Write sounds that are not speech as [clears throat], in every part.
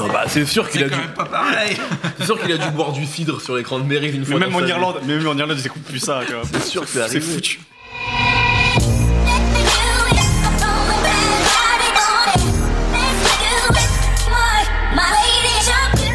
Non, bah, c'est sûr qu'il C'est a quand dû. même pas pareil. C'est sûr qu'il a dû boire du cidre sur l'écran de Mérive une fois. Même dans en sa vie. Irlande, même en Irlande, ils écoutent plus ça. tu vois. C'est sûr que c'est C'est arrivé. foutu.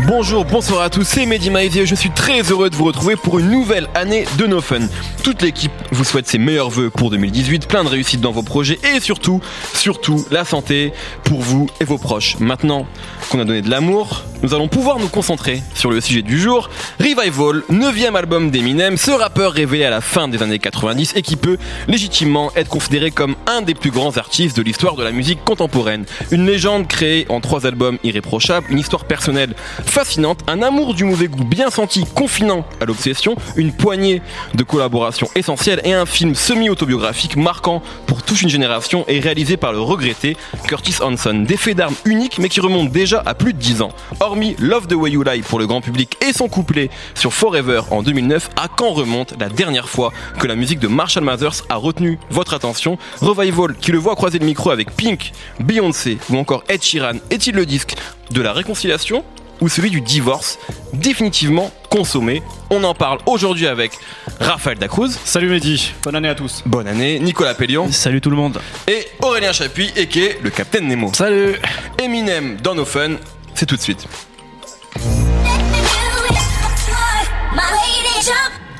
Bonjour, bonsoir à tous, c'est Mehdi Maizy et je suis très heureux de vous retrouver pour une nouvelle année de No Fun. Toute l'équipe vous souhaite ses meilleurs voeux pour 2018, plein de réussite dans vos projets et surtout, surtout la santé pour vous et vos proches. Maintenant qu'on a donné de l'amour, nous allons pouvoir nous concentrer sur le sujet du jour, Revival, 9 album d'Eminem, ce rappeur révélé à la fin des années 90 et qui peut légitimement être considéré comme un des plus grands artistes de l'histoire de la musique contemporaine. Une légende créée en trois albums irréprochables, une histoire personnelle fascinante, un amour du mauvais goût bien senti, confinant à l'obsession, une poignée de collaborations essentielles et un film semi-autobiographique marquant pour toute une génération et réalisé par le regretté Curtis Hanson. Des faits d'armes uniques mais qui remontent déjà à plus de 10 ans. Hormis Love the Way You Lie pour le grand public et son couplet sur Forever en 2009, à quand remonte la dernière fois que la musique de Marshall Mathers a retenu votre attention? Revival qui le voit croiser le micro avec Pink, Beyoncé ou encore Ed Sheeran est-il le disque de la réconciliation ou celui du divorce définitivement consommé? On en parle aujourd'hui avec Raphaël Dacruz. Salut Mehdi, bonne année à tous. Bonne année, Nicolas Pellion Salut tout le monde. et Aurélien Chapuis, et qui est le Capitaine Nemo. Salut. Eminem dans nos fun, c'est tout de suite.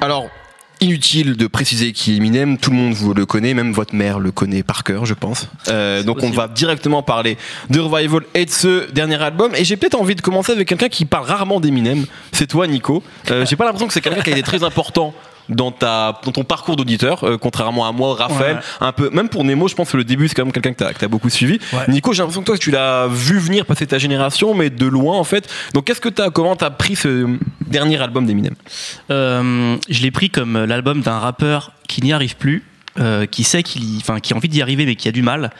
Alors, inutile de préciser qui est Eminem, tout le monde vous le connaît, même votre mère le connaît par cœur, je pense. Euh, donc on va directement parler de Revival et de ce dernier album. Et j'ai peut-être envie de commencer avec quelqu'un qui parle rarement d'Eminem. C'est toi, Nico. Euh, j'ai pas l'impression que c'est quelqu'un qui a été très important. Dans, ta, dans ton parcours d'auditeur, euh, contrairement à moi, Raphaël, Ouais. un peu, même pour Nemo, je pense que le début c'est quand même quelqu'un que t'as que t'as beaucoup suivi. Ouais. Nico, j'ai l'impression que toi tu l'as vu venir passer ta génération, mais de loin en fait. Donc qu'est-ce que t'as, comment t'as pris ce dernier album d'Eminem? Euh, je l'ai pris comme l'album d'un rappeur qui n'y arrive plus. euh, qui sait qu'il, y- enfin, qui a envie d'y arriver mais qui a du mal.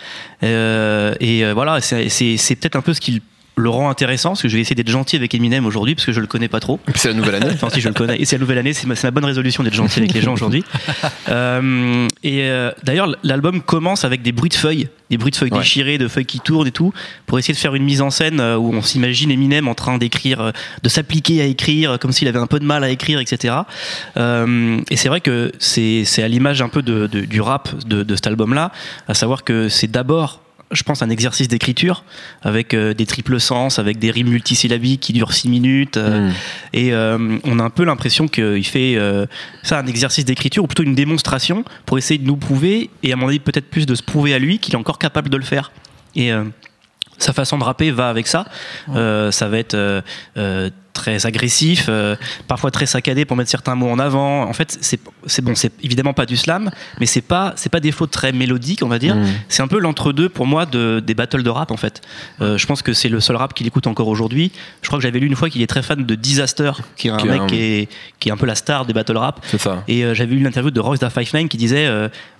Euh, et euh, voilà, c'est, peut-être un peu ce qui le rend intéressant, parce que je vais essayer d'être gentil avec Eminem aujourd'hui, parce que je le connais pas trop. C'est la nouvelle année. Enfin, si je le connais. Et c'est la nouvelle année, c'est ma, bonne résolution d'être gentil avec les gens aujourd'hui. Euh, et euh, d'ailleurs, l'album commence avec des bruits de feuilles, des bruits de feuilles Ouais. déchirées, de feuilles qui tournent et tout, pour essayer de faire une mise en scène euh, où on s'imagine Eminem en train d'écrire, euh, de s'appliquer à écrire, euh, comme s'il avait un peu de mal à écrire, etc. Euh, et c'est vrai que c'est c'est à l'image un peu de, de- du rap de, de cet album-là, à savoir que c'est d'abord je pense un exercice d'écriture avec euh, des triples sens, avec des rimes multisyllabiques qui durent 6 minutes. euh, Mm. et euh, on a un peu l'impression qu'il fait ça un exercice d'écriture ou plutôt une démonstration pour essayer de nous prouver et à mon avis peut-être plus de se prouver à lui qu'il est encore capable de le faire. Et sa façon de rapper va avec ça. Ça va être très agressif, euh, parfois très saccadé pour mettre certains mots en avant. En fait, c'est bon, c'est évidemment pas du slam, mais c'est pas c'est pas des flots très mélodiques, on va dire. Mm. C'est un peu l'entre-deux pour moi de, des battles de rap en fait. Euh, je pense que c'est le seul rap qu'il écoute encore aujourd'hui. Je crois que j'avais lu une fois qu'il est très fan de Disaster, qui est un Qui mec un- qui est qui est un peu la star des battle rap. Ça. Et euh, j'avais lu l'interview de Royce da Five Nine qui disait,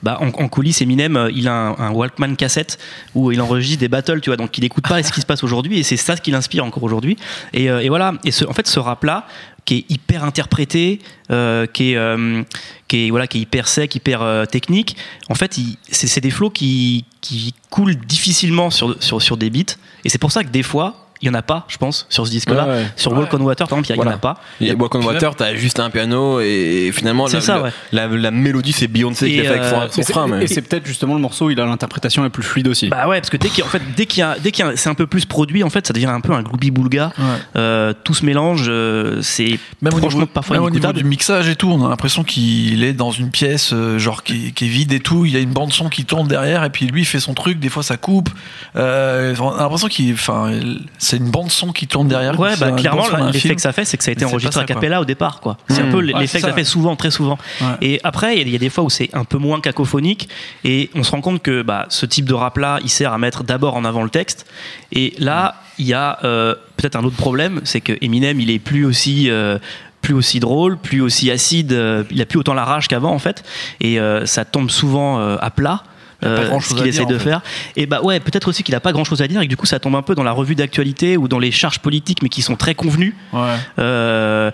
bah, en, en coulisses, Eminem, il a un, un Walkman cassette où il enregistre des battles, tu vois, donc il n'écoute pas ce qui se passe aujourd'hui, et c'est ça ce qui l'inspire encore aujourd'hui. Et, et voilà. Et ce, en fait, ce rap-là, qui est hyper interprété, euh, qui est euh, qui est voilà, qui est hyper sec, hyper euh, technique. En fait, c'est des flots qui qui coulent difficilement sur sur sur des beats, et c'est pour ça que des fois. Il y en a pas, je pense, sur ce disque-là. Ouais, ouais. Sur Walk on Water, par exemple, il il y en Voilà. a pas. Il y a Walk on Water, t'as juste un piano et finalement C'est la, ça, la- ouais. la, la mélodie c'est Beyoncé qui Et, l'a fait avec son, euh, Et frein. mais- Et c'est peut-être justement le morceau, où il a l'interprétation la plus fluide aussi. Bah ouais, parce que dès qu'il y a- en fait, dès qu'il y a, dès a- c'est un peu plus produit, en fait, ça devient un peu un gloubi boulga. Ouais. Euh, tout se mélange, euh, c'est franchement niveau, parfois même au niveau du mixage et tout, on a l'impression qu'il est dans une pièce euh, genre qui, qui est vide et tout. Il y a une bande son qui tourne derrière et puis lui il fait son truc. Des fois ça coupe. Euh, on a l'impression qu'il, enfin, c'est une bande son qui tourne derrière. Ouais, bah, clairement, l'effet que ça fait, c'est que ça a été c'est enregistré à cappella au départ, quoi. C'est Mmh. un peu Ouais, l'effet c'est que ça fait souvent, très souvent. Ouais. Et après, il y a- il y, a des fois où c'est un peu moins cacophonique, et on se rend compte que bah, ce type de rap-là, il sert à mettre d'abord en avant le texte. Et là, il y a euh, peut-être un autre problème, c'est que Eminem, il est plus aussi. euh, plus aussi drôle, plus aussi acide, euh, il a plus autant la rage qu'avant en fait, et ça tombe souvent à plat. Euh, ce qu'il essaie de en fait. faire. Et bah ouais, peut-être aussi qu'il a pas grand chose à dire et que du coup ça tombe un peu dans la revue d'actualité ou dans les charges politiques mais qui sont très convenues. Ouais. Euh,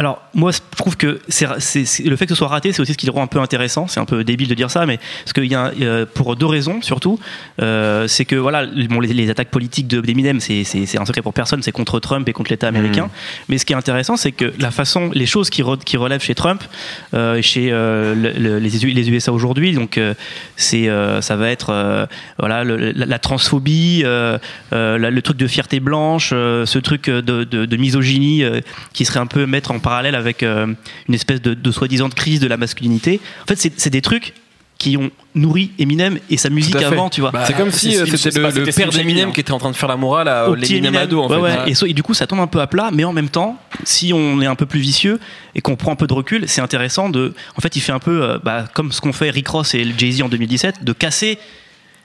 Alors, moi, je trouve que le fait que ce soit raté, c'est aussi ce qui le rend un peu intéressant. C'est un peu débile de dire ça, mais parce qu'il y a, euh, pour deux raisons surtout, euh, c'est que voilà, bon, les, les attaques politiques de d'Eminem, c'est, un secret pour personne, c'est contre Trump et contre l'État américain. Mais ce qui est intéressant, c'est que la façon, les choses qui, re- qui relèvent chez Trump, euh, chez euh, le- le- les, les USA aujourd'hui, donc c'est, ça va être voilà le- la, la transphobie, la- le truc de fierté blanche, ce truc de, de, de misogynie qui serait un peu mettre en parallèle avec euh, une espèce de, de soi-disant crise de la masculinité. En fait, c'est des trucs qui ont nourri Eminem et sa musique avant, tu vois. c'est comme si c'est euh, c'était le, le père d'Eminem qui était en train de faire la morale à l'Eminem ado en Ouais, fait. ouais. Et, so- et du coup, ça tombe un peu à plat, mais en même temps, si on est un peu plus vicieux et qu'on prend un peu de recul, c'est intéressant de. En fait, il fait un peu euh, bah, comme ce qu'ont fait Rick Ross et Jay-Z en 2017, de casser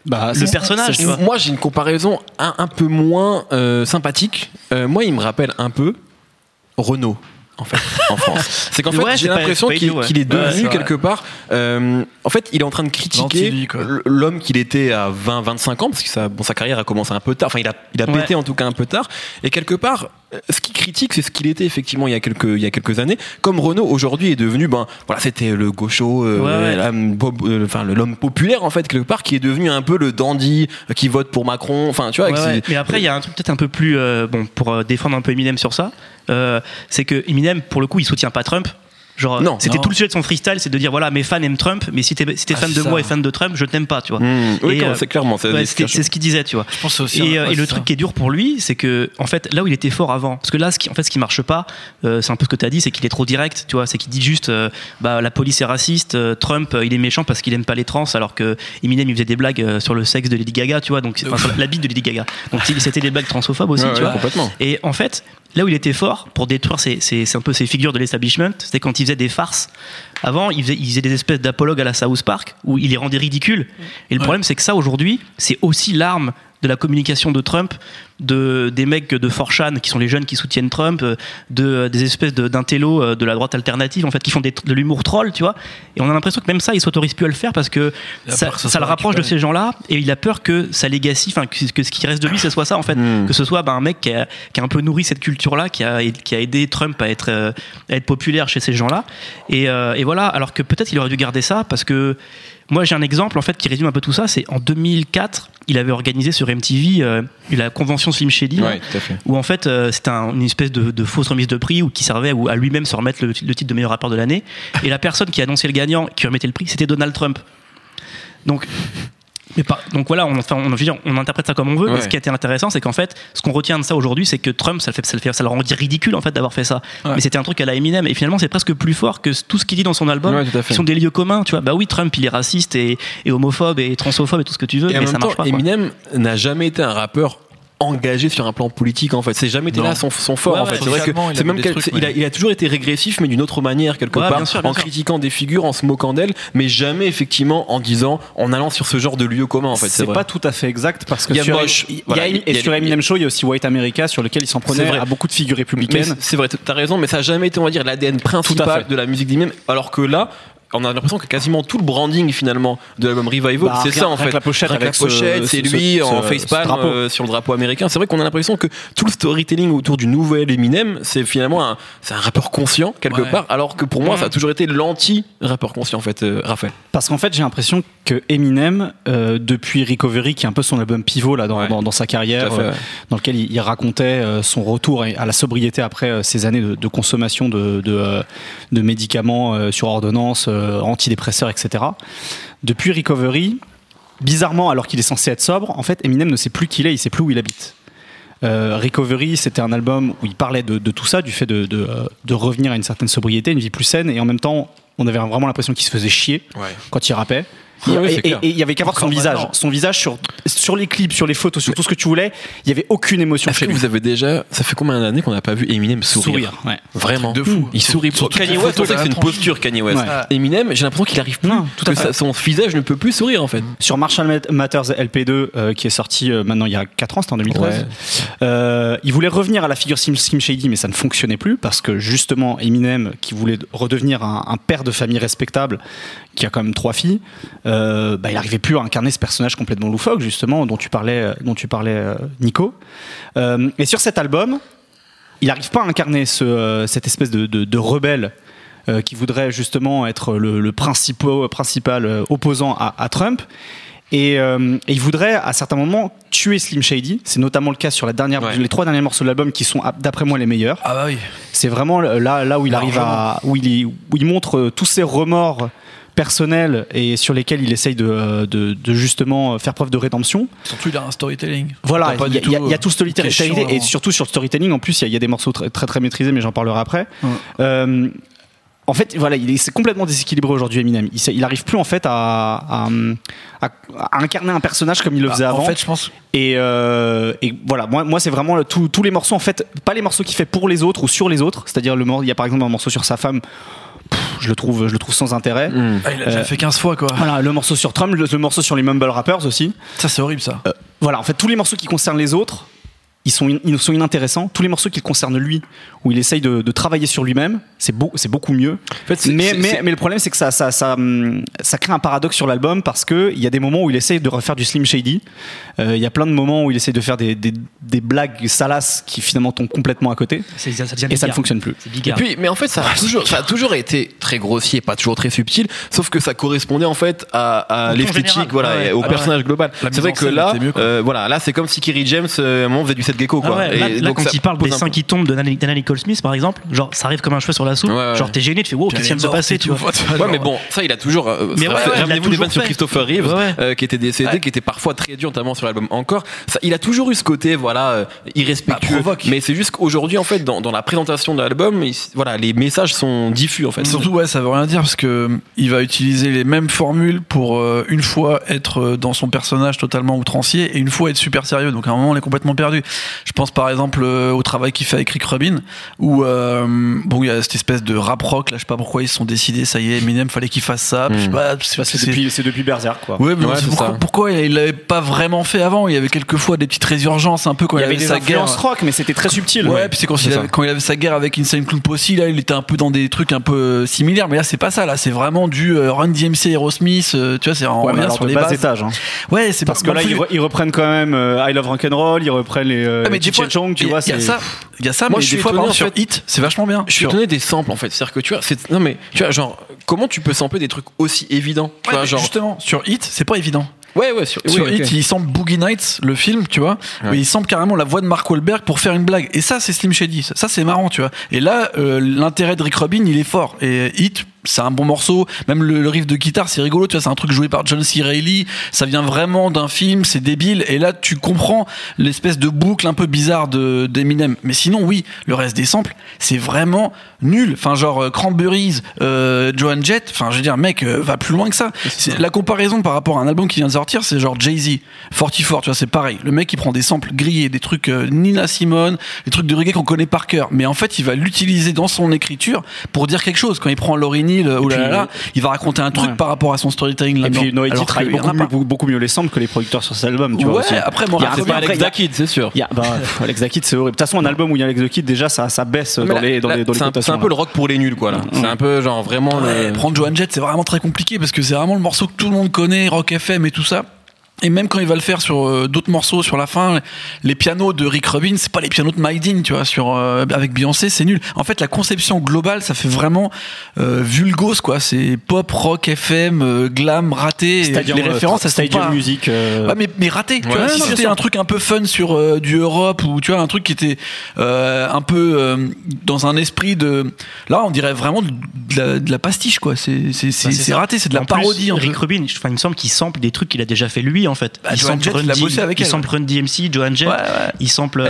Bah, le personnage, c'est- tu vois. Moi, j'ai une comparaison un, un peu moins euh, sympathique. Euh, moi, il me rappelle un peu Renault. En fait, en France. [laughs] C'est qu'en fait, Ouais, j'ai l'impression qu'il ouais. est devenu quelque part. euh, en fait, il est en train de critiquer l'homme qu'il était à 20, 25 ans, parce que sa, bon, sa carrière a commencé un peu tard. Enfin, il a, il a pété en tout cas un peu tard. Et quelque part, ce qu'il critique, c'est ce qu'il était effectivement il y a quelques, il y a quelques années. Comme Renault aujourd'hui est devenu, ben, voilà, c'était le gaucho, euh, Ouais, ouais. euh, enfin, l'homme populaire en fait quelque part, qui est devenu un peu le dandy euh, qui vote pour Macron. Enfin, tu vois. Ouais, qui-. Mais après, il y a un truc peut-être un peu plus euh, bon pour euh, défendre un peu Eminem sur ça. euh, c'est que Eminem, pour le coup, il soutient pas Trump. Genre, Non. c'était Non. tout le sujet de son freestyle, c'est de dire voilà, mes fans aiment Trump, mais si t'es si t'es Ah, fan de ça. moi et fan de Trump, je t'aime pas, tu vois. Mmh. Oui, euh, c'est clairement. c'est- Ouais, c'est- c'était- c'est ce qu'il disait, tu vois. Je pense aussi. Et, hein, euh, ouais, et le truc ça. qui est dur pour lui, c'est que en fait, là où il était fort avant, parce que là, ce qui, en fait, ce qui marche pas, euh, c'est un peu ce que tu as dit, c'est qu'il est trop direct, tu vois, c'est qu'il dit juste, euh, bah, la police est raciste, euh, Trump, euh, il est méchant parce qu'il aime pas les trans, alors que Eminem, il faisait des blagues euh, sur le sexe de Lady Gaga, tu vois, donc enfin, sur la bite de Lady Gaga. Donc c'était des blagues transphobes aussi, Ouais, tu ouais, vois. complètement. Et en fait, là où il était fort pour détruire c'est un peu ces figures de l'establishment, c'était quand il faisait des farces. Avant, il faisait, il faisait des espèces d'apologues à la South Park où il les rendait ridicules. Et le problème, c'est que ça aujourd'hui, c'est aussi l'arme de la communication de Trump, de des mecs de Forchan qui sont les jeunes qui soutiennent Trump, euh, de des espèces de- d'intellos euh, de la droite alternative en fait qui font des- de l'humour troll, tu vois. Et on a l'impression que même ça, il s'autorise plus à le faire parce que ça, peur que ça ça le rapproche de ces gens-là et il a peur que sa legacy, enfin que, que ce qui reste de lui, ce soit ça en fait, Mm. que ce soit bah, un mec qui a, qui a un peu nourri cette culture-là, qui a, qui a aidé Trump à être, euh, à être populaire chez ces gens-là. Et, euh, et voilà, alors que peut-être il aurait dû garder ça parce que moi j'ai un exemple en fait qui résume un peu tout ça. C'est en 2004, il avait organisé sur MTV euh, la convention Slim Shady. Ouais, où en fait euh, c'était un- une espèce de, de fausse remise de prix ou qui servait à lui-même se remettre le, le titre de meilleur rappeur de l'année et la personne qui annonçait le gagnant qui remettait le prix c'était Donald Trump donc mais pas, donc voilà, on, enfin, on, interprète ça comme on veut. Mais ce qui a été intéressant, c'est qu'en fait, ce qu'on retient de ça aujourd'hui, c'est que Trump, ça le fait, ça le fait, ça le rend ridicule en fait d'avoir fait ça. Ouais. Mais c'était un truc à la Eminem, et finalement, c'est presque plus fort que tout ce qu'il dit dans son album. Ouais, qui sont des lieux communs, tu vois. Bah oui, Trump, il est raciste et, et homophobe et transphobe et tout ce que tu veux, Et mais ça marche pas. Eminem n'a jamais été un rappeur engagé sur un plan politique en fait. C'est jamais été là son, son fort Ouais, en fait. C'est vrai que c'est même trucs, il, a, il a toujours été régressif mais d'une autre manière quelque Ouais, part bien sûr, bien en sûr. critiquant des figures en se moquant d'elles mais jamais effectivement en disant en allant sur ce genre de lieu commun en fait. C'est pas tout à fait exact parce que Il y a sur, Mosh, il y a- voilà, et il y a- sur Eminem Show il y a aussi White America sur lequel il s'en prenait vrai. à beaucoup de figures républicaines. c'est- vrai, t'as raison, mais ça a jamais été, on va dire, l'ADN principal de la musique d'Eminem. Alors que là, on a l'impression que quasiment tout le branding finalement de l'album Revival, Bah, c'est ça en fait. la pochette avec la pochette, ce- c'est ce- lui ce- en ce facepalm euh, sur le drapeau américain. C'est vrai qu'on a l'impression que tout le storytelling autour du nouvel Eminem, c'est finalement un, rappeur conscient quelque Ouais. part, alors que pour moi, ça a toujours été l'anti-rappeur conscient en fait, euh, Raphaël. Parce qu'en fait, j'ai l'impression que Eminem, euh, depuis Recovery, qui est un peu son album pivot là dans, Ouais. dans, dans sa carrière, fait, euh, dans lequel il, il racontait euh, son retour à la sobriété après euh, ces années de, de consommation de, de, euh, de médicaments euh, sur ordonnance, euh, antidépresseurs, etc. Depuis Recovery, bizarrement, alors qu'il est censé être sobre, en fait, Eminem ne sait plus qui il est, il sait plus où il habite. Euh, Recovery, c'était un album où il parlait de, de tout ça, du fait de, de, euh, de revenir à une certaine sobriété, une vie plus saine, et en même temps, on avait vraiment l'impression qu'il se faisait chier quand il rappait. Ah oui, et, il y avait qu'à voir son visage. maintenant. Son visage sur, sur les clips, sur les photos, sur tout ce que tu voulais, il y avait aucune émotion chez que lui. vous avez déjà, ça fait combien d'années qu'on n'a pas vu Eminem sourire, ouais. Vraiment. De fou. Il sourit. Surtout Kanye West, on photos sait que c'est une posture, Kanye West. Ouais. Eminem, j'ai l'impression qu'il arrive plus. Non, tout à que fait. ça- son visage ne peut plus sourire en fait. Sur Marshall Mat- Matters LP2, euh, qui est sorti euh, maintenant il y a 4 ans, c'était en 2013. Ouais. Euh, il voulait revenir à la figure Slim, Slim Shady, mais ça ne fonctionnait plus parce que justement Eminem, qui voulait redevenir un, un père de famille respectable, qui a quand même trois filles, euh, bah, il n'arrivait plus à incarner ce personnage complètement loufoque, justement, dont tu parlais, dont tu parlais euh, Nico. Euh, et sur cet album, il n'arrive pas à incarner ce, euh, cette espèce de, de, de rebelle euh, qui voudrait justement être le, le principal, principal euh, opposant à, à Trump. Et, euh, et il voudrait à certains moments tuer Slim Shady. C'est notamment le cas sur la dernière, Ouais. les trois derniers morceaux de l'album qui sont d'après moi les meilleurs. Ah bah oui. C'est vraiment là, là où il arrive à, où il, y- où il montre euh, tous ses remords personnels et sur lesquels il essaye de, euh, de, de justement faire preuve de rédemption. Surtout, il a un storytelling. Voilà, il y, a- y y tout, euh, storytelling chiant, et surtout sur le storytelling. En plus, il y a, il y a des morceaux très, très très maîtrisés, mais j'en parlerai après. Ouais. Euh, en fait, voilà, il est complètement déséquilibré aujourd'hui, Eminem. Il, sait- il arrive plus en fait à, à, à- à incarner un personnage comme il le Bah, faisait avant. En fait, je pense. Et, euh, et voilà, moi, moi c'est vraiment tous les morceaux, en fait, pas les morceaux qu'il fait pour les autres ou sur les autres. C'est-à-dire, le il y a par exemple un morceau sur sa femme, pff, je le trouve, je le trouve sans intérêt. Ah, il a déjà Euh, fait 15 fois, quoi. Voilà, le morceau sur Trump, le, le morceau sur les mumble rappers aussi. Ça, c'est horrible, ça. Euh, voilà, en fait, tous les morceaux qui concernent les autres, ils sont, in- ils sont inintéressants. Tous les morceaux qui le concernent lui, où il essaye de, de travailler sur lui-même, c'est beau, c'est beaucoup mieux. En fait, c'est- Mais, mais, le problème, c'est que ça, ça, ça, hum, ça crée un paradoxe sur l'album parce qu'il y a des moments où il essaye de refaire du Slim Shady. Euh, Il y a plein de moments où il essaye de faire des, des, des blagues salaces qui finalement tombent complètement à côté. Ça Et ça ne fonctionne plus. Et puis, mais en fait, ça a, toujours, ça a toujours été très grossier, pas toujours très subtil, sauf que ça correspondait en fait à, à l'esthétique, voilà, Ouais, et au ouais. personnage global. C'est vrai que là, mieux, euh, voilà, là, c'est comme si Kerry James, euh, à un moment, faisait du gecko, Ah quoi. ouais, Et là, là, donc, quand ça il parle des seins qui tombent de Nana Nicole Smith, par exemple, genre ça arrive comme un cheveu sur la soupe. Ouais, ouais. Genre t'es gêné, tu fais wow, Puis qu'est-ce qui vient de se passer, tu vois. [laughs] Ouais, mais bon, ça, il a toujours. euh, Ramenez-vous toujours vannes sur. Christopher Reeves, Ouais, ouais. euh, qui était décédé, Ouais. qui était parfois très dur, notamment sur l'album Encore. Ça, il a toujours eu ce côté, voilà, euh, irrespectueux. Bah, mais c'est juste qu'aujourd'hui, en fait, dans, dans la présentation de l'album, il- voilà, les messages sont diffus, en fait. Surtout, ouais, ça veut rien dire parce que euh, il va utiliser les mêmes formules pour euh, une fois être euh, dans son personnage totalement outrancier et une fois être super sérieux. Donc à un moment, on est complètement perdu. Je pense par exemple euh, au travail qu'il fait avec Rick Rubin, où euh, bon, il y a cette espèce de rap rock. Là, je sais pas pourquoi ils se sont décidés. Ça y est, Eminem, fallait qu'il fasse ça. Je sais Mm. pas, c'est depuis, c'est depuis Berserk, quoi. Ouais, mais Ouais, c'est c'est pourquoi, pourquoi il l'avait pas vraiment fait avant? Il y avait quelquefois des petites résurgences un peu quand il il, y avait avait des sa guerre. rock, mais c'était très subtil. Ouais, puis c'est quand, il avait, quand il avait sa guerre avec Insane Clown Posse, là, il était un peu dans des trucs un peu euh, similaires, mais là, c'est pas ça, là, c'est vraiment du euh, Run DMC, Aerosmith, euh, tu vois, c'est en Ouais, sur les bas bases. étage. hein. Ouais, c'est Parce pas que là, ils, plus- re- ils reprennent quand même euh, I Love Rock'n'Roll, ils reprennent les euh, Ouais, mais des fois, Chong, tu il y a- vois. c'est- ça, il y a ça, Moi, mais je suis des fois, étonné, par en exemple, sur fait. Hit, c'est vachement bien. Je suis Sur- étonné des samples en fait, c'est-à-dire que tu vois, c'est non mais tu vois genre comment tu peux sampler des trucs aussi évidents, tu Ouais, vois mais genre justement, sur Hit, c'est pas évident. ouais ouais sur, sur oui, Hit, il semble Boogie Nights, le film, tu vois, Ouais. mais il semble carrément la voix de Mark Wahlberg pour faire une blague. Et ça, c'est Slim Shady. Ça, ça, c'est marrant, tu vois. Et là, euh, l'intérêt de Rick Rubin, il est fort. Et Hit, c'est un bon morceau. Même le, riff de guitare, c'est rigolo. Tu vois, c'est un truc joué par John C. Reilly. Ça vient vraiment d'un film. C'est débile. Et là, tu comprends l'espèce de boucle un peu bizarre de d'Eminem. Mais sinon, oui, le reste des samples, c'est vraiment nul. Enfin, genre euh, Cranberries, euh, Joan Jett. Enfin, je veux dire, mec, euh, va plus loin que ça. La comparaison par rapport à un album qui vient de sortir, c'est genre Jay Z, 44. Tu vois, c'est pareil. Le mec, il prend des samples grillés, des trucs euh, Nina Simone, des trucs de reggae qu'on connaît par cœur. Mais en fait, il va l'utiliser dans son écriture pour dire quelque chose. Quand il prend Lorini Oh euh, il va raconter un truc par rapport à son storytelling là. Et puis Noéti travaille beaucoup, beaucoup, mieux les samples que les producteurs sur cet album, tu vois. Après, moi, c'est pas Alex Dakid, c'est sûr. Ben, [laughs] Alex Dakid, c'est horrible. De toute façon, un album où il y a Alex Dakid, déjà, ça, ça baisse dans, les, dans. C'est un peu le rock pour les nuls, quoi, là. C'est un peu, genre, vraiment. Prendre Joan Jett, c'est vraiment très compliqué parce que c'est vraiment le morceau que tout le monde connaît, Rock FM et tout ça. Et même quand il va le faire sur euh, d'autres morceaux sur la fin, les pianos de Rick Rubin, c'est pas les pianos de Maïdine, tu vois, sur euh, avec Beyoncé, c'est nul. En fait, la conception globale, ça fait vraiment euh, vulgose quoi. C'est pop, rock, FM, euh, glam, raté. Stadium, les références, sont Stadium pas. Music. euh, Ouais, mais, mais raté. Tu Ouais, vois, si c'était un truc un peu fun sur du Europe ou tu vois un truc qui était un peu dans un esprit de, là, on dirait vraiment de la, de la pastiche quoi. C'est Bah, ça. raté, c'est de la En parodie. Rick Rubin, enfin, il me semble qu'il sample des trucs qu'il a déjà fait lui en fait. Bah, il Joan sample Jett, Run il a D- bossé avec il elle. sample Run DMC, Joan Jett, Ouais, ouais. il sample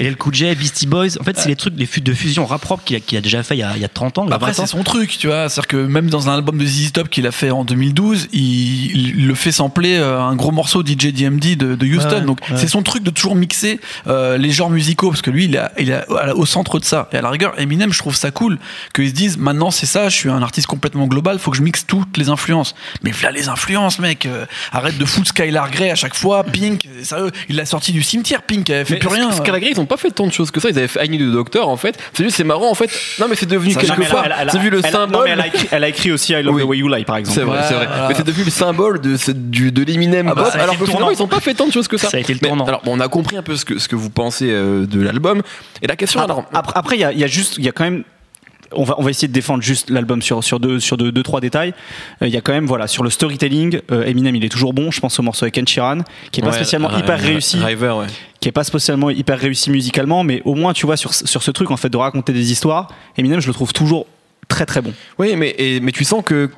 LL Cool J. Beastie Boys. En fait, c'est les trucs fu- de fusion rap propre qu'il a, déjà fait il y a, il y a 30 ans. Après, 20 ans. c'est son truc, tu vois. C'est-à-dire que même dans un album de ZZ Top qu'il a fait en 2012, il, il le fait sampler euh, un gros morceau DJ DMD de, de Houston. Ouais, Donc, c'est son truc de toujours mixer euh, les genres musicaux parce que lui, il est, il est au centre de ça. Et à la rigueur, Eminem, je trouve ça cool qu'ils se disent maintenant, c'est ça, je suis un artiste complètement global, faut que je mixe toutes les influences. Mais voilà les influences, mec. euh, arrête de foutre fout Skylar Grey à chaque fois. Pink, sérieux, il l'a sorti du cimetière. Pink, elle fait Mais plus rien. Skylar Grey, ils ont pas fait tant de choses que ça. Ils avaient fait I Need a Doctor en fait. C'est juste, c'est marrant en fait. Non, mais c'est devenu quelquefois. C'est vu le elle a- non, symbole. mais elle, a écrit, elle a écrit aussi I Love Oui. the Way You Lie, par exemple. C'est vrai, c'est vrai. Mais c'est devenu le symbole de, du, de l'Eminem Ah bah, alors que le finalement ils ont pas fait tant de choses que ça. Ça a été le Mais, tournant. alors, bon, on a compris un peu ce que, ce que vous pensez euh, de l'album. Et la question, alors. Après, après, il y a, il y a juste, il y a quand même. On va, on va essayer de défendre juste l'album sur, sur, deux, sur deux, deux, trois détails. Euh, Il y a quand même, voilà, sur le storytelling, euh, Eminem, il est toujours bon. Je pense au morceau avec Sheeran, qui est pas Ouais, spécialement hyper réussi, River, ouais. qui est pas spécialement hyper réussi musicalement, mais au moins, tu vois, sur, sur ce truc, en fait, de raconter des histoires, Eminem, je le trouve toujours très très bon. Oui, mais, et- mais tu sens que.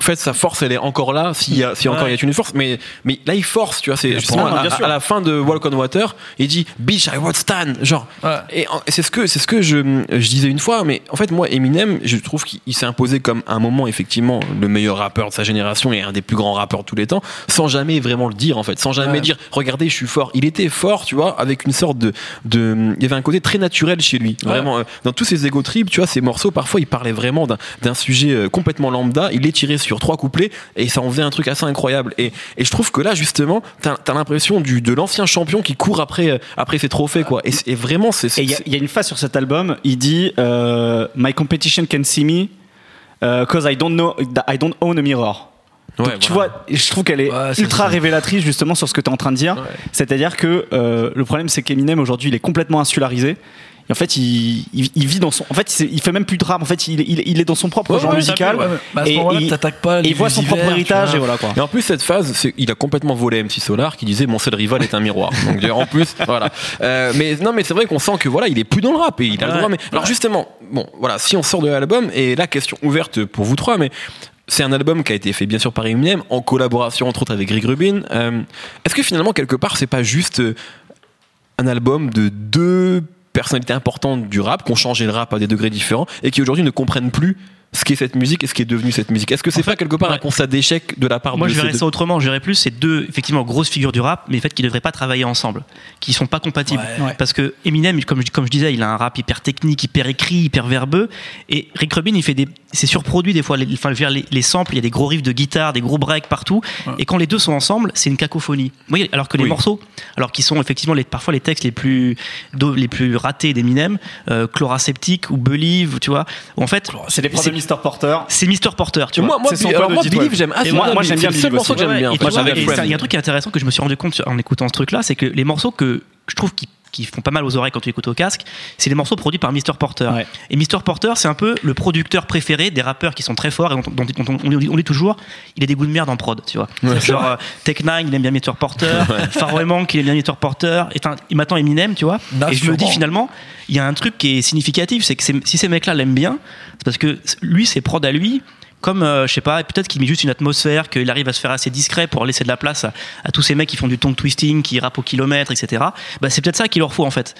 En fait, sa force, elle est encore là, s'il y a, si encore il y a une force. Mais, mais là, il force, tu vois. C'est justement à, la fin de Walk on Water, il dit Bitch, I want Stan. Genre. Ouais. Et c'est ce que, c'est ce que je, je disais une fois. Mais en fait, moi, Eminem, je trouve qu'il il s'est imposé comme un moment, effectivement, le meilleur rappeur de sa génération et un des plus grands rappeurs de tous les temps, sans jamais vraiment le dire, en fait. Sans jamais Ouais. dire Regardez, je suis fort. Il était fort, tu vois, avec une sorte de. de il y avait un côté très naturel chez lui. Vraiment. euh, Dans tous ses ego trips, tu vois, ces morceaux, parfois, il parlait vraiment d'un sujet euh, complètement lambda. Il les tirait sur trois couplets et ça en faisait un truc assez incroyable. Et, et je trouve que là, justement, t'as as, l'impression du de l'ancien champion qui court après, euh, après ses trophées, quoi. Et, vraiment, c'est. Et il y, a- y une phase sur cet album, il dit euh, My competition can see me uh, cause I don't know I don't own a mirror. Donc, Ouais, tu voilà. vois, je trouve qu'elle est Ouais, ultra révélatrice justement sur ce que tu es en train de dire. Ouais. C'est-à-dire que euh, le problème c'est qu'Eminem aujourd'hui il est complètement insularisé. Et en fait, il, il- il vit dans son. En fait, il fait même plus de rap. En fait, il, il- il est dans son propre Ouais, genre ouais, musical. ouais, ouais. Bah, à ce Et t'attaques pas Et voit son propre héritage et voilà quoi. Et en plus, cette phase, il a complètement volé MC Solar qui disait mon seul rival est un miroir. Donc en plus, [laughs] voilà. Euh, mais non, mais c'est vrai qu'on sent que voilà, il est plus dans le rap et il a le droit. Mais alors justement, bon, voilà, si on sort de l'album et la question ouverte pour vous trois, mais c'est un album qui a été fait bien sûr par Eminem en collaboration entre autres avec Greg Rubin. Euh, Est-ce que finalement quelque part c'est pas juste euh, un album de deux personnalités importantes du rap qui ont changé le rap à des degrés différents et qui aujourd'hui ne comprennent plus ce qu'est cette musique et ce qui est devenu cette musique. Est-ce que c'est En fait, pas quelque part ouais. un constat d'échec de la part Moi, de je verrais deux- ça autrement. Je verrais plus ces deux, effectivement, grosses figures du rap, mais le fait qu'ils ne devraient pas travailler ensemble, qui sont pas compatibles. Ouais. Ouais. Parce que Eminem, comme je, comme je disais, il a un rap hyper technique, hyper écrit, hyper verbeux. Et Rick Rubin, il fait des, c'est surproduit des fois. Les, enfin, je veux dire, les, les samples, il y a des gros riffs de guitare, des gros breaks partout. Et quand les deux sont ensemble, c'est une cacophonie. Oui, alors que les Oui. morceaux, alors qu'ils sont effectivement les, parfois les textes les plus, les plus ratés d'Eminem, euh, Chloraseptique ou Believe, tu vois, en fait, C'est Mr. Porter. c'est Mr. Porter, tu vois. moi, moi, Believe, j'aime moi- moi, j'aime c'est bien le seul Believe morceau que j'aime bien. Il y a un truc qui est intéressant que je me suis rendu compte en écoutant ce truc-là, c'est que les morceaux que je trouve qui qui font pas mal aux oreilles quand tu écoutes au casque, c'est les morceaux produits par Mr. Porter. Ouais. Et Mr. Porter, c'est un peu le producteur préféré des rappeurs qui sont très forts et dont, dont- dont on, on dit- on dit toujours, il a des goûts de merde en prod, tu vois. Genre euh, Tech Nine, il aime bien Mr. Porter, [laughs] Pharoah Monk, il aime bien Mr. Porter, et, enfin, et maintenant Eminem, tu vois. Et je me dis finalement, il y a un truc qui est significatif, c'est que si ces mecs-là l'aiment bien, c'est parce que lui, ses prods à lui, comme euh, je sais pas, peut-être qu'il met juste une atmosphère, qu'il arrive à se faire assez discret pour laisser de la place à, à tous ces mecs qui font du tongue twisting, qui rappent au kilomètre, etc. Bah, c'est peut-être ça qu'il leur faut en fait,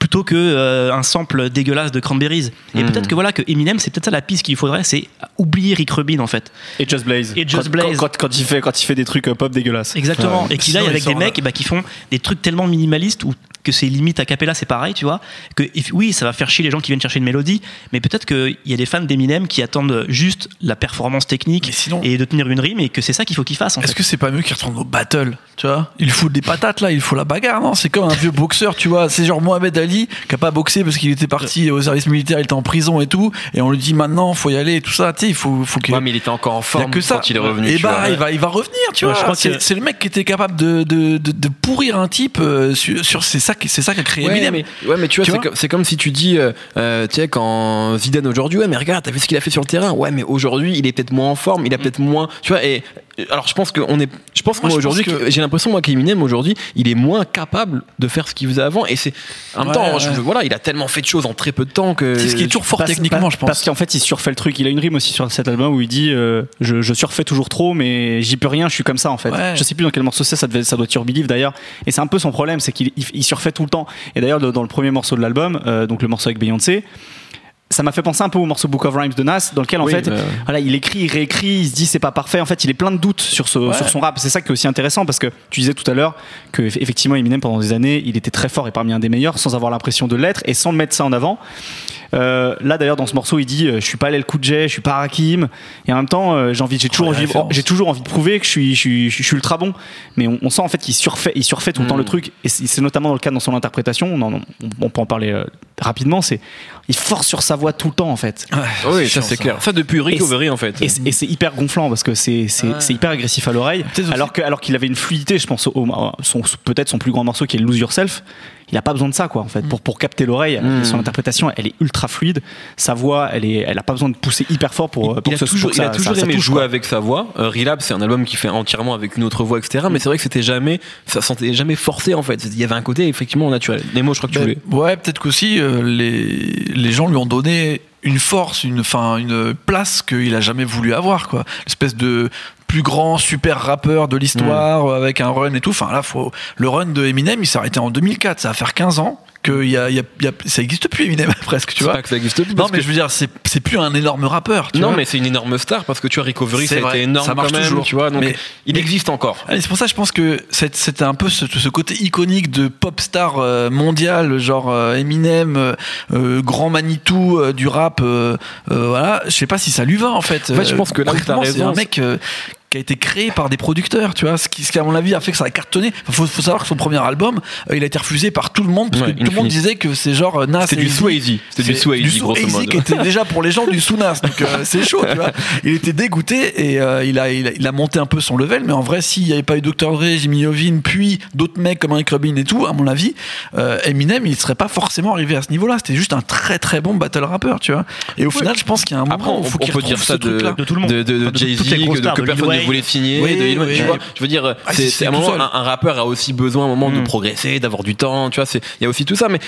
plutôt que euh, un sample dégueulasse de Cranberries. Et Mhm. peut-être que voilà que Eminem, c'est peut-être ça la piste qu'il faudrait, c'est oublier Rick Rubin en fait. Et Just Blaze. Et Just Quand- Blaze. Quand, quand- quand il fait, quand il fait des trucs euh, pop dégueulasses. Exactement. Ouais. Et qu'il aille avec des mecs bah, qui font des trucs tellement minimalistes ou que c'est limite à capella, c'est pareil, tu vois. Que if- oui, ça va faire chier les gens qui viennent chercher une mélodie, mais peut-être qu'il y a des fans d'Eminem qui attendent juste la performance technique sinon- et de tenir une rime et que c'est ça qu'il faut qu'il fasse en Est-ce que c'est pas mieux qu'il retourne au battle Tu vois? Il fout des patates là, il faut la bagarre, non? C'est comme un vieux boxeur, tu vois. C'est genre Mohamed Ali qui a pas boxé parce qu'il était parti au service militaire, il était en prison et tout. Et on lui dit maintenant, faut y aller et tout ça. Tu sais, il faut, faut que. Ouais, mais il était encore en a forme que ça. quand il est revenu. Et tu bah, vois. il va, il va revenir, tu Ouais, vois. c'est, que- c'est le mec qui était capable de, de, de, de pourrir un type euh, sur, sur- ça, qui- c'est ça qui a créé Ouais Eminem. mais, ouais, mais tu vois, c'est, comme, si tu dis, euh, euh, tu sais, quand Zidane aujourd'hui, ouais, mais regarde, t'as vu ce qu'il a fait sur le terrain. Ouais, mais aujourd'hui, il est peut-être moins en forme, il a peut-être moins, tu vois. Et alors, je pense qu'on est, je pense Moi, moi aujourd'hui, que- j'ai l'impression moi qu'Eminem aujourd'hui, il est moins capable de faire ce qu'il faisait avant. Et c'est, en même Ouais, temps, ouais. je- voilà, il a tellement fait de choses en très peu de temps que. C'est ce qui est toujours fort Parce- techniquement, parce- je pense. Parce qu'en fait, il surfait le truc. Il a une rime aussi sur cet album où il dit euh, je, je surfais toujours trop, mais j'y peux rien, je suis comme ça en fait. Ouais. Je sais plus dans quel morceau c'est, ça, devait- ça doit être Your Believe d'ailleurs. Et c'est un peu son problème, c'est qu'il il, il surfait tout le temps. Et d'ailleurs, dans le premier morceau de l'album, euh, donc le morceau avec Beyoncé, ça m'a fait penser un peu au morceau Book of Rhymes de Nas, dans lequel en Oui, fait, bah, voilà, il écrit, il réécrit, il se dit c'est pas parfait. En fait, il est plein de doutes sur, ce, sur son rap. C'est ça qui est aussi intéressant parce que tu disais tout à l'heure que eff- effectivement Eminem pendant des années, il était très fort et parmi un des meilleurs, sans avoir l'impression de l'être et sans mettre ça en avant. Euh, là d'ailleurs dans ce morceau, il dit euh, je suis pas Lel J, je suis pas Rakim, et en même temps euh, j'ai envie, j'ai toujours envie, référence. j'ai toujours envie de prouver que je suis, je suis, je suis ultra bon. Mais on, on sent en fait qu'il surfait, il surfait tout le temps le truc, et c'est notamment dans le cas dans son interprétation. On, en- on- on peut en parler euh, rapidement. C'est il force sur sa voix tout le temps en fait. oui, ça c'est clair. Ça depuis Recovery en fait. Et, c'est- hyper gonflant parce que c'est c'est- Ouais. c'est hyper agressif à l'oreille. Alors que alors qu'il avait une fluidité, je pense, au, au- son peut-être son plus grand morceau qui est Lose Yourself. Il a pas besoin de ça quoi en fait pour pour capter l'oreille. Mm. Son interprétation, elle est ultra fluide. Sa voix, elle est, elle a pas besoin de pousser hyper fort pour. pour il a ce- toujours, pour il a ça- toujours ça- ça aimé touche, jouer quoi. avec sa voix. Euh, Relapse, c'est un album qui fait entièrement avec une autre voix, etc. Mais c'est vrai que c'était jamais, ça sentait jamais forcé en fait. Il y avait un côté effectivement naturel. Les mots, je crois que tu Ben, voulais. ouais, peut-être qu'aussi euh, les, les gens lui ont donné une force, une, fin, une place qu'il a jamais voulu avoir, quoi. L'espèce de plus grand super rappeur de l'histoire Mm. avec un run et tout. Enfin là, faut le run de Eminem, il s'est arrêté en 2004. Ça va faire 15 ans que y a, il y a- y a- ça existe plus Eminem [laughs] presque, tu vois. pas que ça existe plus. Non, mais que- je veux dire, c'est c'est plus un énorme rappeur. Tu non, vois. mais c'est une énorme star parce que tu as Recovery, ça C'est a été énorme ça marche quand même, toujours. tu vois. Donc Mais- il mais- existe encore. Allez, c'est pour ça je pense que c'est- c'était un peu ce, ce côté iconique de pop star euh, mondial, genre euh, Eminem, euh, grand Manitou euh, du rap. euh, voilà, je sais pas si ça lui va en fait. En fait, je pense que là où t'as c'est raison, un mec qui a été créé par des producteurs, tu vois, ce qui, ce qui à mon avis a fait que ça a cartonné. Enfin, faut, faut savoir que son premier album, euh, il a été refusé par tout le monde parce Ouais, que tout le monde disait que c'est genre euh, Nas. C'était du. Swayze. C'était du Swayze, grosso Swayze modo. qui était déjà pour les gens du sous-nas, donc euh, c'est chaud, tu vois. Il était dégoûté et euh, il, a, il, a, il a monté un peu son level, mais en vrai, s'il n'y avait pas eu Dr. Dre, Jimmy Iovine, puis d'autres mecs comme Rick Rubin et tout, à mon avis, euh, Eminem, il serait pas forcément arrivé à ce niveau-là. C'était juste un très très bon battle rappeur, tu vois. Et au final, je pense qu'il y a un moment Après, où on, il faut on qu'il peut dire retrouve ça de, tout le monde. de, de- de Enfin, de toutes Jay-Z, les grosses que, stars, que de Wayne. voulait signer. Oui, de Lil Wayne, oui, tu oui. vois. Je veux dire, Ah, c'est un moment, un, un rappeur a aussi besoin à un moment de Mm. progresser, d'avoir du temps, tu vois. c'est- Il y a aussi tout ça, mais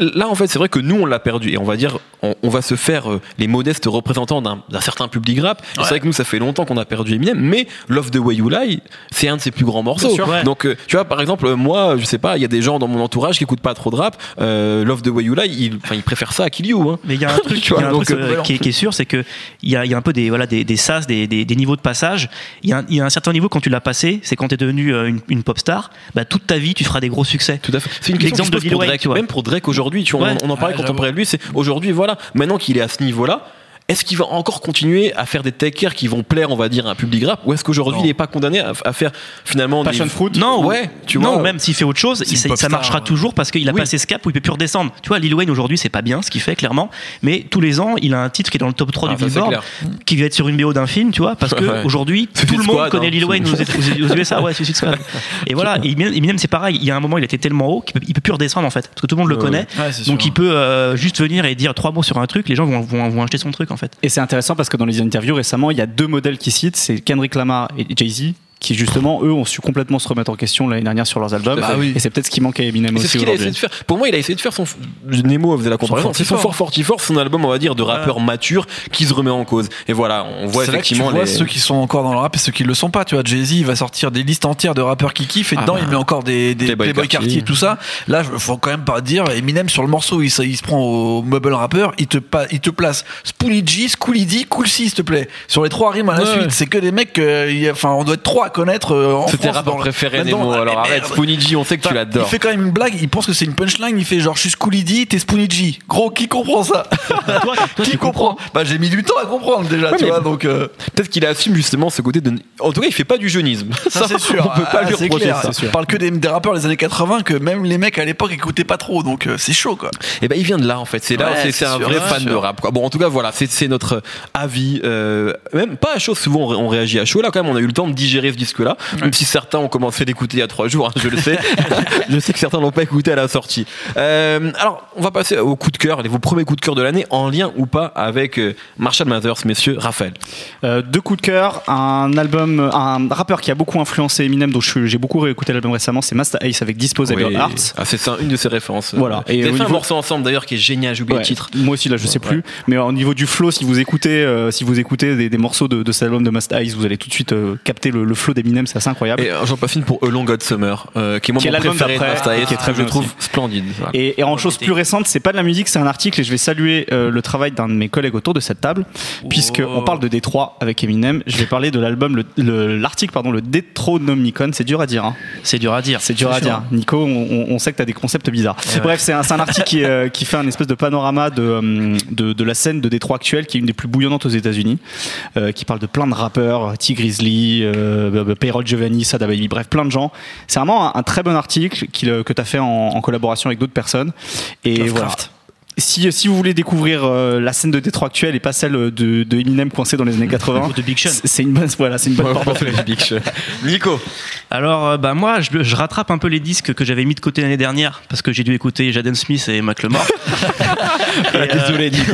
là, en fait, c'est vrai que nous, on l'a perdu. Et on va dire, on, on va se faire euh, les modestes représentants d'un d'un certain public rap. Ouais. C'est vrai que nous, ça fait longtemps qu'on a perdu Eminem, mais Love the Way You Lie, c'est un de ses plus grands morceaux. Bien sûr, ouais. Donc, euh, tu vois, par exemple, euh, moi, je sais pas, il y a des gens dans mon entourage qui écoutent pas trop de rap. euh, Love the Way You Lie, ils, enfin, ils préfèrent ça à Kill You. Hein. Mais il y a un [laughs] truc, Tu vois, il y a un donc, truc, qui, est, qui est sûr, c'est que il y a, il y a un peu des voilà des, des sas, des, des, des niveaux de passage. Il y, a un, il y a un certain niveau quand tu l'as passé, c'est quand tu es devenu euh, une, une pop star. Bah, toute ta vie, tu feras des gros succès. Tout à fait. C'est une question L'exemple que je de Drake. tu vois. Même pour Drake aujourd'hui, tu vois, Ouais. on, on en parlait Ouais, quand on parlait de lui, c'est aujourd'hui, voilà, maintenant qu'il est à ce niveau-là, est-ce qu'il va encore continuer à faire des takers qui vont plaire, on va dire, à un public rap Ou est-ce qu'aujourd'hui il n'est pas condamné à, à faire finalement Passion des... fruit. Non, Ouais, tu non, vois. même s'il fait autre chose, il- ça, marchera ouais. toujours parce qu'il a Oui. passé ce cap où il peut plus redescendre. Tu vois, Lil Wayne aujourd'hui, c'est pas bien ce qu'il fait, clairement. Mais tous les ans, il a un titre qui est dans le top 3 Ah, du Billboard, qui va être sur une BO d'un film, tu vois, parce que [laughs] Ouais. aujourd'hui, tout le monde Squad, connaît hein. Lil Wayne aux, aux- aux USA. Ouais, Suicide Squad. Et voilà, [laughs] et Eminem, c'est pareil. Il y a un moment, il était tellement haut qu'il peut, peut plus redescendre en fait, parce que tout le monde le connaît. Donc il peut euh, juste venir et dire trois mots sur un truc, les gens vont acheter son truc Et c'est intéressant parce que dans les interviews récemment, il y a deux modèles qui citent, c'est Kendrick Lamar et Jay-Z, qui justement, eux, ont su complètement se remettre en question l'année dernière sur leurs albums. Bah oui. Et c'est peut-être ce qui manque à Eminem aussi ce qu'il a essayé aujourd'hui. de faire. Pour moi, il a essayé de faire son. Nemo faisait la comparaison. C'est son 44, fort fortifort, son album, on va dire, de rappeur mature qui se remet en cause. Et voilà, on voit C'est là que tu effectivement vois les. ceux qui sont encore dans le rap et ceux qui le sont pas. Tu vois, Jay-Z il va sortir des listes entières de rappeurs qui kiffent et Ah dedans bah. il met encore des, des Playboy Playboy Cartier. Et tout ça. Là, je faut quand même pas dire Eminem sur le morceau, il, se- il se prend au mobile rappeur, il te pa- il te place Spoonie G, Schooly D, Cool C, s'il te plaît. Sur les trois rimes à la Ouais. suite, c'est que des mecs, euh, enfin, on doit être trois à connaître euh, en C'était France. rappeur dans le- préféré. Nemo, Ah, alors mais arrête. G, on sait que tu l'adores. Il fait quand même une blague, il pense que c'est une punchline, il fait genre je suis Schooly D, t'es Spoonie G. Gros, qui comprend ça? Toi, toi, [laughs] Qui comprend? Bah j'ai mis du temps à comprendre déjà, Ouais, tu vois, donc. euh, Peut-être qu'il assume justement ce côté de. En tout cas, il fait pas du jeunisme. Ça, c'est [laughs] sûr. On peut pas Ah, lui reprocher ça. On parle que des, des rappeurs des années 80 que même les mecs à l'époque écoutaient pas trop, donc euh, c'est chaud quoi. Et ben il vient de là en fait. C'est là, Ouais, c'est un vrai fan de rap. Quoi. Bon, en tout cas, voilà, c'est notre avis. même pas à chaud. Souvent, on réagit à chaud. Là, quand même, on a eu le temps de digérer ce disque-là. Même si certains ont commencé à l'écouter il y a trois jours, hein, je le sais. [laughs] je sais que certains l'ont pas écouté à la sortie. Euh, alors, on va passer au coup de cœur, les vos premiers coups de cœur de l'année, en lien ou pas avec euh, Marshall Mathers, messieurs. Raphaël. Euh, deux coups de cœur, un album, un rappeur qui a beaucoup influencé Eminem, dont j'ai beaucoup réécouté l'album récemment, c'est Master Ace avec Disposable Oui. Arts. Ah, c'est ça, une de ses références. Voilà. Et fait un niveau- morceau ensemble d'ailleurs qui est génial. J'ai oublié Ouais, le titre. Moi aussi là je sais plus, mais au niveau du flow, si vous écoutez, euh, si vous écoutez des, des morceaux de, de cet album de Master Ace, vous allez tout de suite capter le, le flow flow d'Eminem, c'est assez incroyable. Et euh, j'en passe une pour A Long God Summer, euh, qui est mon Qui est préféré d'après, qui est très je bien trouve aussi. splendide. Voilà. Et, et en chose plus récente, c'est pas de la musique, c'est un article et je vais saluer euh, le travail d'un de mes collègues autour de cette table, puisque on parle de Détroit avec Eminem. Je vais parler de l'album, le- le- l'article pardon, le Detronomicon. C'est dur à dire. hein. C'est dur à dire. C'est dur à dire. Nico, on, on sait que tu as des concepts bizarres. ouais. Bref, c'est un, c'est un article qui, euh, qui fait un espèce de panorama de, de, de la scène de Détroit actuelle, qui est une des plus bouillonnantes aux États-Unis, euh, qui parle de plein de rappeurs, T. Grizzly, euh, Payroll Giovanni, Sada Baby, bref, plein de gens. C'est vraiment un, un très bon article euh, que tu as fait en, en collaboration avec d'autres personnes. Et voilà. Si, si vous voulez découvrir euh, la scène de Détroit actuelle et pas celle de, de Eminem coincé dans les années [laughs] 80, De Big Sean. c'est une bonne, voilà, c'est une bonne Ouais, porte. [laughs] Nico, Alors, euh, bah, moi, je, je rattrape un peu les disques que j'avais mis de côté l'année dernière parce que j'ai dû écouter Jaden Smith et Macklemore. [laughs] Et, euh, désolé Nico,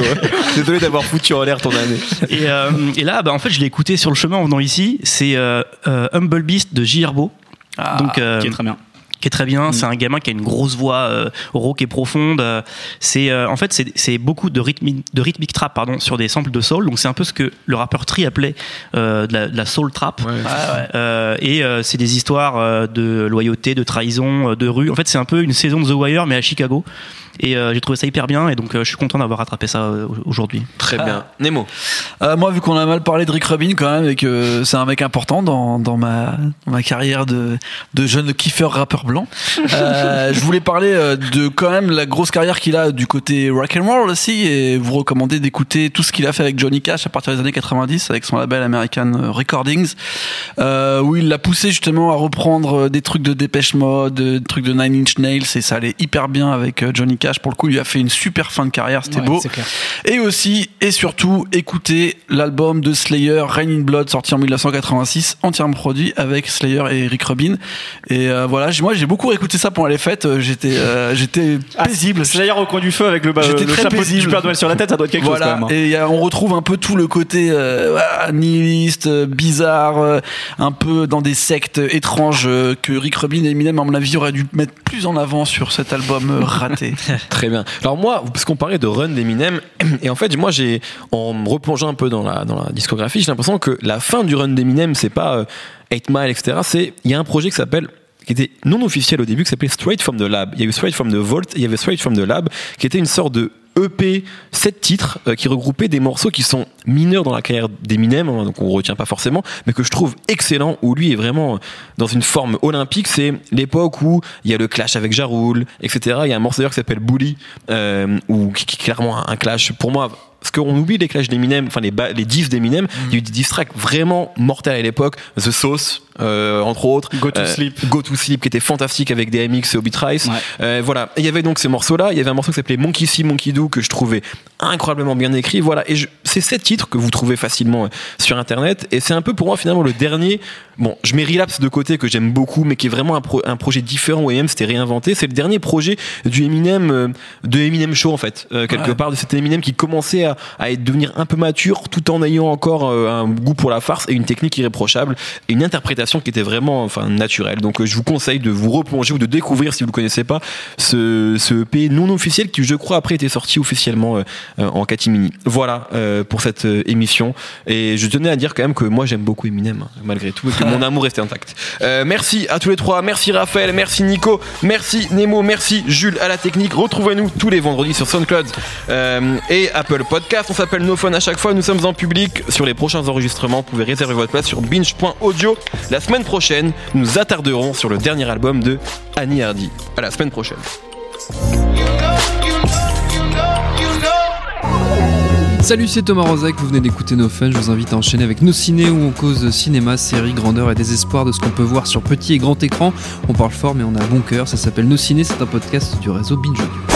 désolé d'avoir foutu en l'air ton année. et, euh, et là, bah, en fait, je l'ai écouté sur le chemin en venant ici. C'est euh, euh, Humble Beast de J. Herbo. Ah, Donc, euh, qui est très bien. Qui est très bien. C'est un gamin qui a une grosse voix euh, rauque et profonde. Euh, C'est euh, en fait c'est- beaucoup de rythmique de trap pardon sur des samples de soul. Donc c'est un peu ce que le rappeur Tri appelait euh, de, la, de la soul trap. Euh, et euh, c'est des histoires euh, de loyauté, de trahison, de rue. En fait, c'est un peu une saison de The Wire, mais à Chicago. Et euh, j'ai trouvé ça hyper bien. Et donc, euh, je suis content d'avoir rattrapé ça euh, aujourd'hui. Très bien. Nemo. Euh, moi, vu qu'on a mal parlé de Rick Rubin quand même, et que c'est un mec important dans, dans, ma, dans ma carrière de, de jeune kiffer rappeur blanc, euh, je voulais parler de quand même la grosse carrière qu'il a du côté rock and roll aussi, et vous recommander d'écouter tout ce qu'il a fait avec Johnny Cash à partir des années 90 avec son label American Recordings, euh, où il l'a poussé justement à reprendre des trucs de Dépêche Mode, des trucs de Nine Inch Nails, et ça allait hyper bien avec Johnny Cash. Pour le coup, il a fait une super fin de carrière, c'était Ouais, beau. Et aussi, et surtout, écoutez l'album de Slayer, Rain in Blood, sorti en 1986, entièrement produit avec Slayer et Rick Rubin. Et euh, voilà, moi j'ai beaucoup écouté ça pendant les fêtes, euh, j'étais euh, j'étais Ah, paisible. Slayer au coin du feu avec le, le très chapeau paisible. du Père Noël sur la tête, ça doit être quelque chose voilà, quand même. hein. et a- on retrouve un peu tout le côté euh, nihiliste, euh, bizarre, euh, un peu dans des sectes étranges euh, que Rick Rubin et Eminem, à mon avis, auraient dû mettre plus en avant sur cet album euh, raté. [laughs] [laughs] Très bien. Alors moi, parce qu'on parlait de run d'Eminem, [clears throat] et en fait, moi, j'ai, en me replongeant un peu dans la, dans la discographie, j'ai l'impression que la fin du run d'Eminem, c'est pas euh, 8 Mile, etc. C'est, il y a un projet qui s'appelle qui était non officiel au début, qui s'appelait Straight from the Lab. Il y avait Straight from the Vault, il y avait Straight from the Lab, qui était une sorte de EP, 7 titres, euh, qui regroupaient des morceaux qui sont mineurs dans la carrière d'Eminem, hein, donc on retient pas forcément, mais que je trouve excellent, où lui est vraiment dans une forme olympique. C'est l'époque où il y a le clash avec Ja Rule, etc. Il y a un morceau d'ailleurs qui s'appelle Bully, euh, ou qui, qui est clairement un, un clash pour moi. Parce qu'on oublie les clashs d'Eminem, enfin les, les diffs d'Eminem, il y a eu des diss tracks vraiment mortels à l'époque. The Sauce, euh, entre autres. Go to Euh, Sleep. Go to Sleep, qui était fantastique avec DMX et Obi Trice. Ouais. Euh, voilà. Il y avait donc ces morceaux-là. Il y avait un morceau qui s'appelait Monkey See, Monkey Do, que je trouvais incroyablement bien écrit. Voilà. Et c'est sept titres que vous trouvez facilement euh, sur Internet. Et c'est un peu pour moi finalement le dernier. Bon, je mets Relapse de côté que j'aime beaucoup, mais qui est vraiment un, pro- un projet différent où Eminem s'était réinventé. C'est le dernier projet du Eminem, de Eminem Show en fait, quelque Ouais. part de cet Eminem qui commençait à, à être, devenir un peu mature, tout en ayant encore un goût pour la farce et une technique irréprochable et une interprétation qui était vraiment, enfin, naturelle. Donc, euh, je vous conseille de vous replonger ou de découvrir, si vous ne le connaissez pas, ce, ce EP non officiel qui, je crois, après était sorti officiellement euh, euh, en catimini. Voilà pour cette émission. Et je tenais à dire quand même que moi, j'aime beaucoup Eminem, hein, malgré tout, et que mon [laughs] amour restait intact. Merci à tous les trois. Merci Raphaël, merci Nico, merci Nemo, merci Jules à la technique. Retrouvez-nous tous les vendredis sur SoundCloud et Apple Podcast. On s'appelle No Fun à chaque fois. Nous sommes en public sur les prochains enregistrements. Vous pouvez réserver votre place sur binge.audio. La semaine prochaine, nous attarderons sur le dernier album de Annie Hardy. À la semaine prochaine. Salut, c'est Thomas Rozek, vous venez d'écouter nos fun. Je vous invite à enchaîner avec nos ciné où on cause cinéma, série, grandeur et désespoir de ce qu'on peut voir sur petit et grand écran. On parle fort mais on a bon cœur. Ça s'appelle Nos ciné, c'est un podcast du réseau Binge.